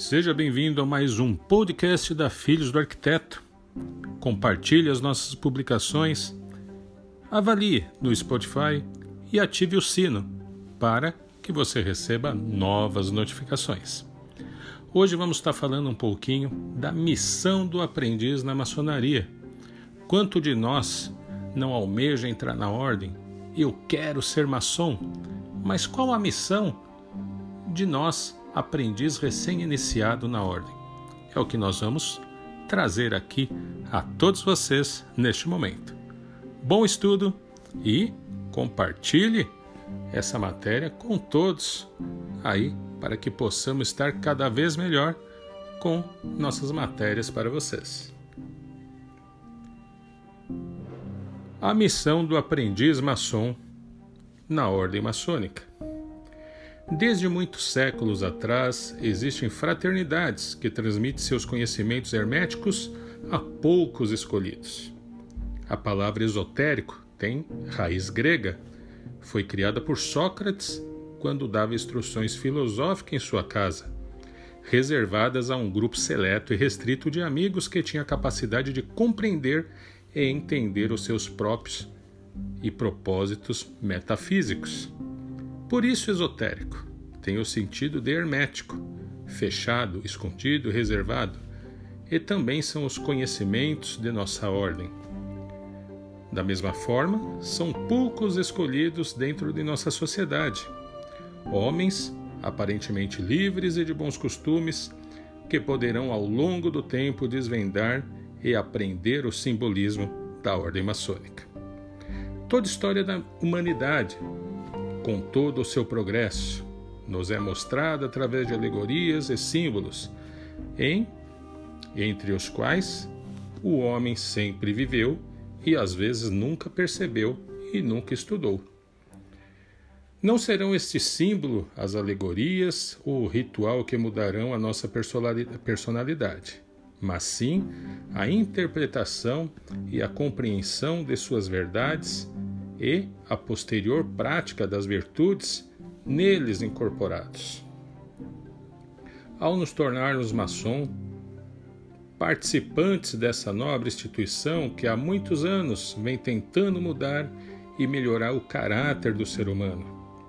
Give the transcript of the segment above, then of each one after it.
Seja bem-vindo a mais um podcast da Filhos do Arquiteto. Compartilhe as nossas publicações, avalie no Spotify e ative o sino para que você receba novas notificações. Hoje vamos estar falando um pouquinho da missão do aprendiz na maçonaria. Quanto de nós não almeja entrar na ordem? Eu quero ser maçom, mas qual a missão de nós aprendiz recém-iniciado na ordem. É o que nós vamos trazer aqui a todos vocês neste momento. Bom estudo e compartilhe essa matéria com todos aí para que possamos estar cada vez melhor com nossas matérias para vocês. A missão do aprendiz maçom na ordem maçônica. Desde muitos séculos atrás, existem fraternidades que transmitem seus conhecimentos herméticos a poucos escolhidos. A palavra esotérico tem raiz grega. Foi criada por Sócrates quando dava instruções filosóficas em sua casa, reservadas a um grupo seleto e restrito de amigos que tinha a capacidade de compreender e entender os seus próprios e propósitos metafísicos. Por isso, esotérico tem o sentido de hermético, fechado, escondido, reservado, e também são os conhecimentos de nossa ordem. Da mesma forma, são poucos escolhidos dentro de nossa sociedade. Homens, aparentemente livres e de bons costumes, que poderão ao longo do tempo desvendar e aprender o simbolismo da ordem maçônica. Toda história da humanidade com todo o seu progresso, nos é mostrada através de alegorias e símbolos, em entre os quais o homem sempre viveu e às vezes nunca percebeu e nunca estudou. Não serão este símbolo, as alegorias ou o ritual que mudarão a nossa personalidade, mas sim a interpretação e a compreensão de suas verdades e a posterior prática das virtudes neles incorporados. Ao nos tornarmos maçom, participantes dessa nobre instituição que há muitos anos vem tentando mudar e melhorar o caráter do ser humano,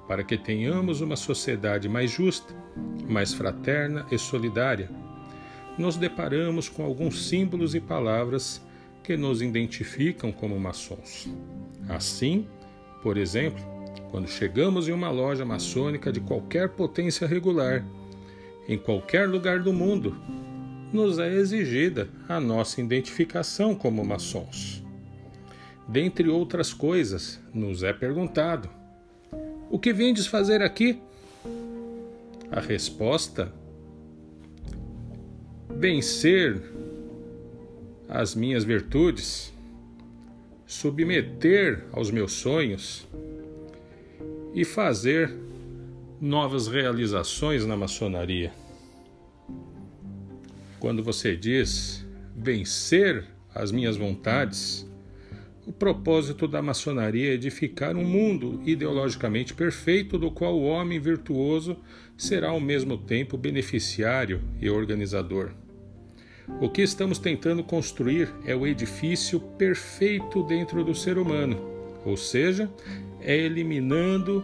para que tenhamos uma sociedade mais justa, mais fraterna e solidária, nos deparamos com alguns símbolos e palavras que nos identificam como maçons. Assim, por exemplo, quando chegamos em uma loja maçônica de qualquer potência regular, em qualquer lugar do mundo, nos é exigida a nossa identificação como maçons. Dentre outras coisas, nos é perguntado: O que vendes fazer aqui? A resposta: Vencer as minhas virtudes, submeter aos meus sonhos e fazer novas realizações na maçonaria. Quando você diz vencer as minhas vontades, o propósito da maçonaria é edificar um mundo ideologicamente perfeito do qual o homem virtuoso será ao mesmo tempo beneficiário e organizador. O que estamos tentando construir é o edifício perfeito dentro do ser humano, ou seja, é eliminando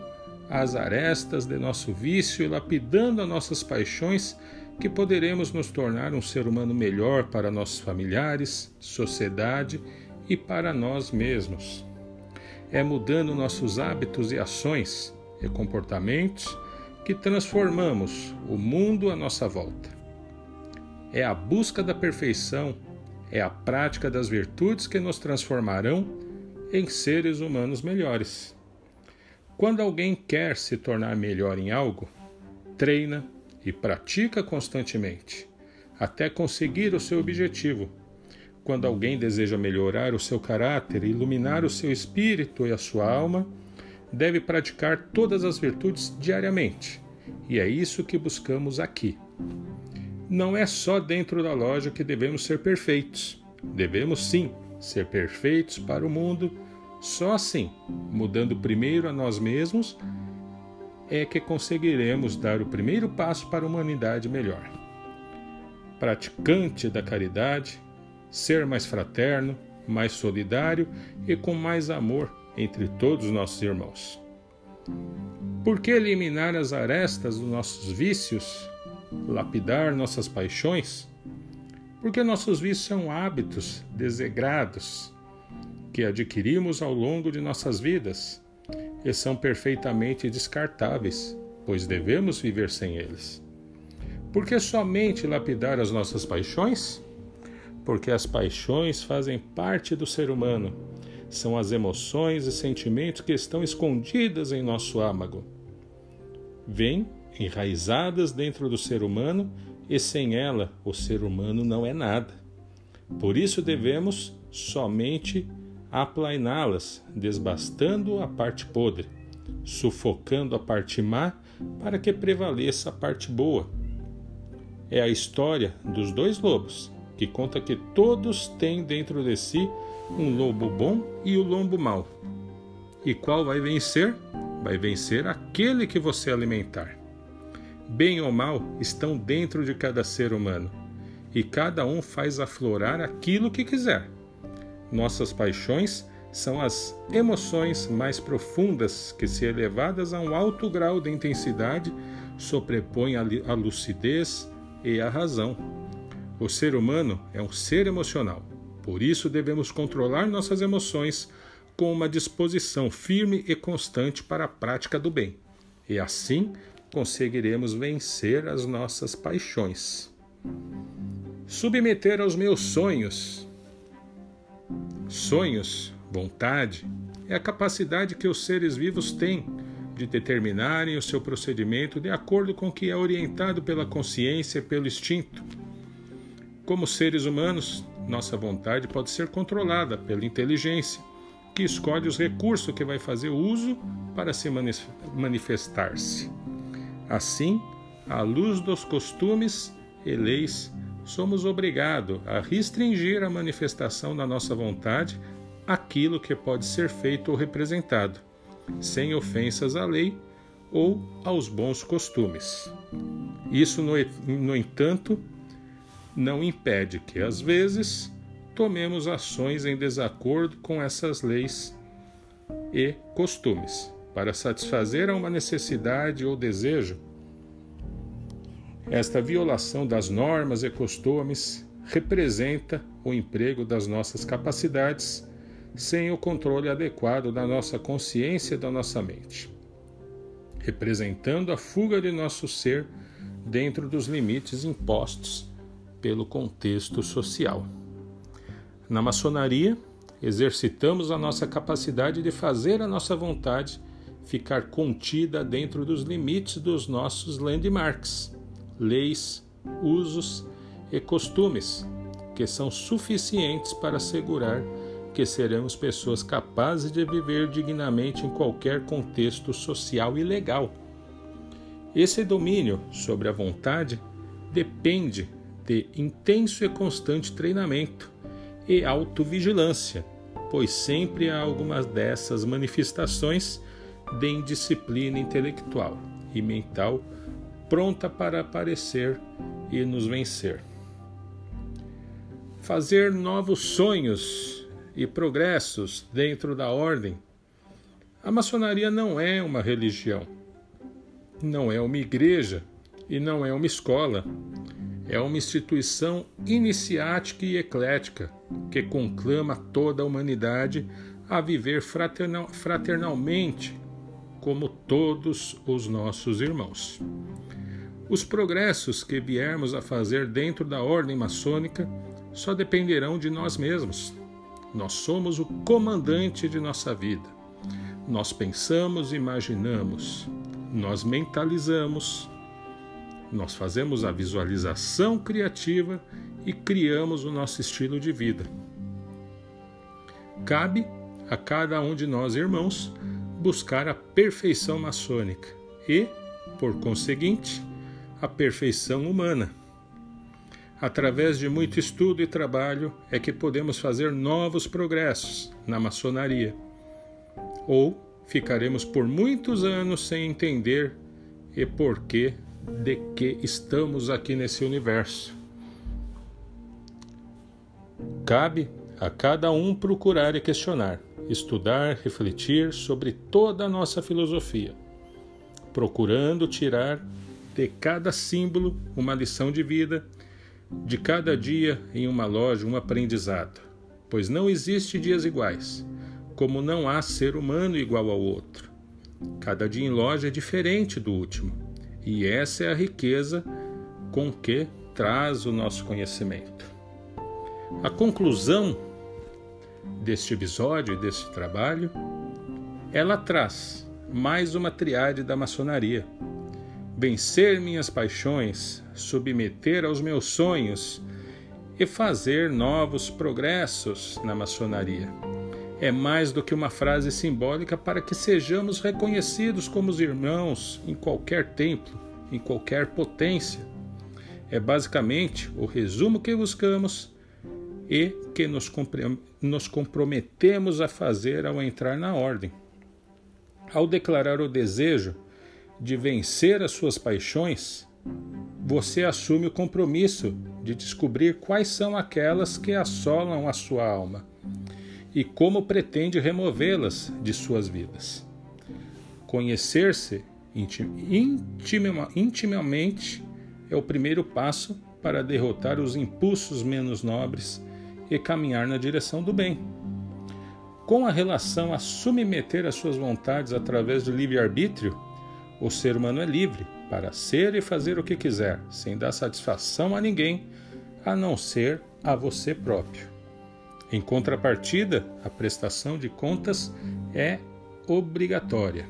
as arestas de nosso vício e lapidando as nossas paixões que poderemos nos tornar um ser humano melhor para nossos familiares, sociedade e para nós mesmos. É mudando nossos hábitos e ações e comportamentos que transformamos o mundo à nossa volta. É a busca da perfeição, é a prática das virtudes que nos transformarão em seres humanos melhores. Quando alguém quer se tornar melhor em algo, treina e pratica constantemente, até conseguir o seu objetivo. Quando alguém deseja melhorar o seu caráter, iluminar o seu espírito e a sua alma, deve praticar todas as virtudes diariamente. E é isso que buscamos aqui. Não é só dentro da loja que devemos ser perfeitos. Devemos sim ser perfeitos para o mundo só assim, mudando primeiro a nós mesmos, é que conseguiremos dar o primeiro passo para a humanidade melhor. praticante da caridade, ser mais fraterno, mais solidário e com mais amor entre todos os nossos irmãos. Por que eliminar as arestas dos nossos vícios, lapidar nossas paixões? Porque nossos vícios são hábitos desegrados que adquirimos ao longo de nossas vidas e são perfeitamente descartáveis, pois devemos viver sem eles. Por que somente lapidar as nossas paixões? Porque as paixões fazem parte do ser humano. São as emoções e sentimentos que estão escondidas em nosso âmago. Vêm enraizadas dentro do ser humano e sem ela o ser humano não é nada. Por isso devemos somente aplainá-las, desbastando a parte podre, sufocando a parte má para que prevaleça a parte boa. É a história dos dois lobos, que conta que todos têm dentro de si um lobo bom e o um lobo mau. E qual vai vencer? Vai vencer aquele que você alimentar. Bem ou mal estão dentro de cada ser humano, e cada um faz aflorar aquilo que quiser. Nossas paixões são as emoções mais profundas que, se elevadas a um alto grau de intensidade, sobrepõem a lucidez e a razão. O ser humano é um ser emocional, por isso devemos controlar nossas emoções com uma disposição firme e constante para a prática do bem, e assim conseguiremos vencer as nossas paixões. Submeter aos meus sonhos Sonhos, vontade, é a capacidade que os seres vivos têm de determinarem o seu procedimento de acordo com o que é orientado pela consciência e pelo instinto. Como seres humanos, nossa vontade pode ser controlada pela inteligência, que escolhe os recursos que vai fazer uso para se manifestar-se. Assim, à luz dos costumes e leis somos obrigados a restringir a manifestação da nossa vontade àquilo que pode ser feito ou representado, sem ofensas à lei ou aos bons costumes. Isso, no, no entanto, não impede que, às vezes, tomemos ações em desacordo com essas leis e costumes, para satisfazer a uma necessidade ou desejo esta violação das normas e costumes representa o emprego das nossas capacidades sem o controle adequado da nossa consciência e da nossa mente, representando a fuga de nosso ser dentro dos limites impostos pelo contexto social. Na maçonaria, exercitamos a nossa capacidade de fazer a nossa vontade ficar contida dentro dos limites dos nossos landmarks leis, usos e costumes que são suficientes para assegurar que seremos pessoas capazes de viver dignamente em qualquer contexto social e legal. Esse domínio sobre a vontade depende de intenso e constante treinamento e autovigilância, pois sempre há algumas dessas manifestações de indisciplina intelectual e mental pronta para aparecer e nos vencer. Fazer novos sonhos e progressos dentro da ordem. A maçonaria não é uma religião, não é uma igreja e não é uma escola. É uma instituição iniciática e eclética que conclama toda a humanidade a viver fraternal, fraternalmente como todos os nossos irmãos. Os progressos que viermos a fazer dentro da ordem maçônica só dependerão de nós mesmos. Nós somos o comandante de nossa vida. Nós pensamos, imaginamos, nós mentalizamos, nós fazemos a visualização criativa e criamos o nosso estilo de vida. Cabe a cada um de nós, irmãos, buscar a perfeição maçônica e, por conseguinte, a perfeição humana. Através de muito estudo e trabalho é que podemos fazer novos progressos na maçonaria. Ou ficaremos por muitos anos sem entender e porquê de que estamos aqui nesse universo. Cabe a cada um procurar e questionar, estudar, refletir sobre toda a nossa filosofia, procurando tirar de cada símbolo uma lição de vida, de cada dia em uma loja um aprendizado, pois não existe dias iguais, como não há ser humano igual ao outro. Cada dia em loja é diferente do último, e essa é a riqueza com que traz o nosso conhecimento. A conclusão deste episódio e deste trabalho, ela traz mais uma triade da maçonaria. Vencer minhas paixões, submeter aos meus sonhos e fazer novos progressos na maçonaria. É mais do que uma frase simbólica para que sejamos reconhecidos como irmãos em qualquer templo, em qualquer potência. É basicamente o resumo que buscamos e que nos, comprometemos a fazer ao entrar na ordem. Ao declarar o desejo de vencer as suas paixões, você assume o compromisso de descobrir quais são aquelas que assolam a sua alma e como pretende removê-las de suas vidas. Conhecer-se intimamente é o primeiro passo para derrotar os impulsos menos nobres e caminhar na direção do bem. Com a relação a submeter as suas vontades através do livre-arbítrio, o ser humano é livre para ser e fazer o que quiser, sem dar satisfação a ninguém, a não ser a você próprio. Em contrapartida, a prestação de contas é obrigatória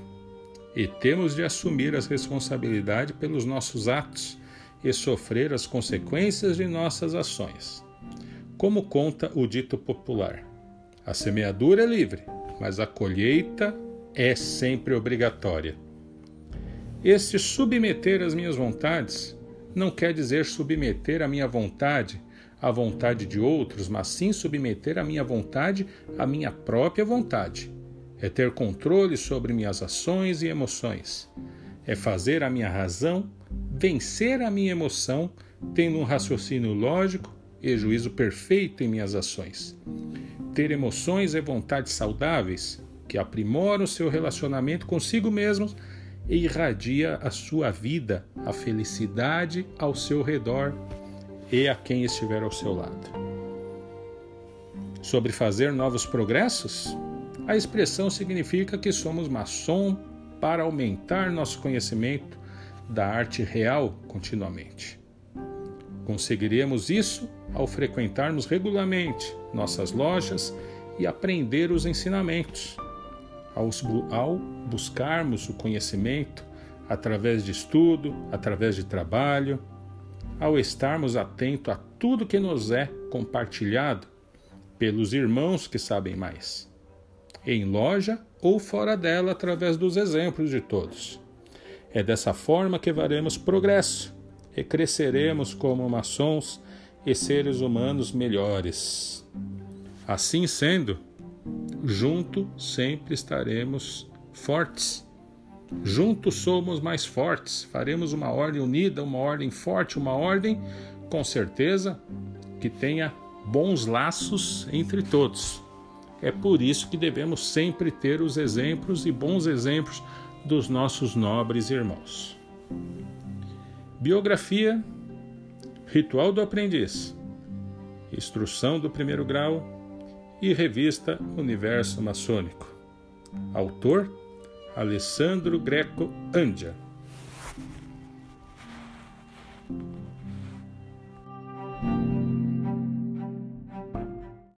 e temos de assumir as responsabilidades pelos nossos atos e sofrer as consequências de nossas ações. Como conta o dito popular: a semeadura é livre, mas a colheita é sempre obrigatória. Este submeter as minhas vontades não quer dizer submeter a minha vontade à vontade de outros, mas sim submeter a minha vontade à minha própria vontade. É ter controle sobre minhas ações e emoções. É fazer a minha razão vencer a minha emoção, tendo um raciocínio lógico e juízo perfeito em minhas ações. Ter emoções e vontades saudáveis que aprimoram o seu relacionamento consigo mesmo e irradia a sua vida, a felicidade ao seu redor e a quem estiver ao seu lado. Sobre fazer novos progressos, a expressão significa que somos maçom para aumentar nosso conhecimento da arte real continuamente. Conseguiremos isso ao frequentarmos regularmente nossas lojas e aprender os ensinamentos. Ao buscarmos o conhecimento através de estudo, através de trabalho, ao estarmos atentos a tudo que nos é compartilhado pelos irmãos que sabem mais, em loja ou fora dela, através dos exemplos de todos. É dessa forma que faremos progresso e cresceremos como maçons e seres humanos melhores. Assim sendo, junto sempre estaremos fortes. Juntos somos mais fortes, faremos uma ordem unida, uma ordem forte, uma ordem com certeza que tenha bons laços entre todos. É por isso que devemos sempre ter os exemplos e bons exemplos dos nossos nobres irmãos. Biografia, Ritual do Aprendiz, Instrução do Primeiro Grau e Revista Universo Maçônico. Autor Alessandro Greco Andia.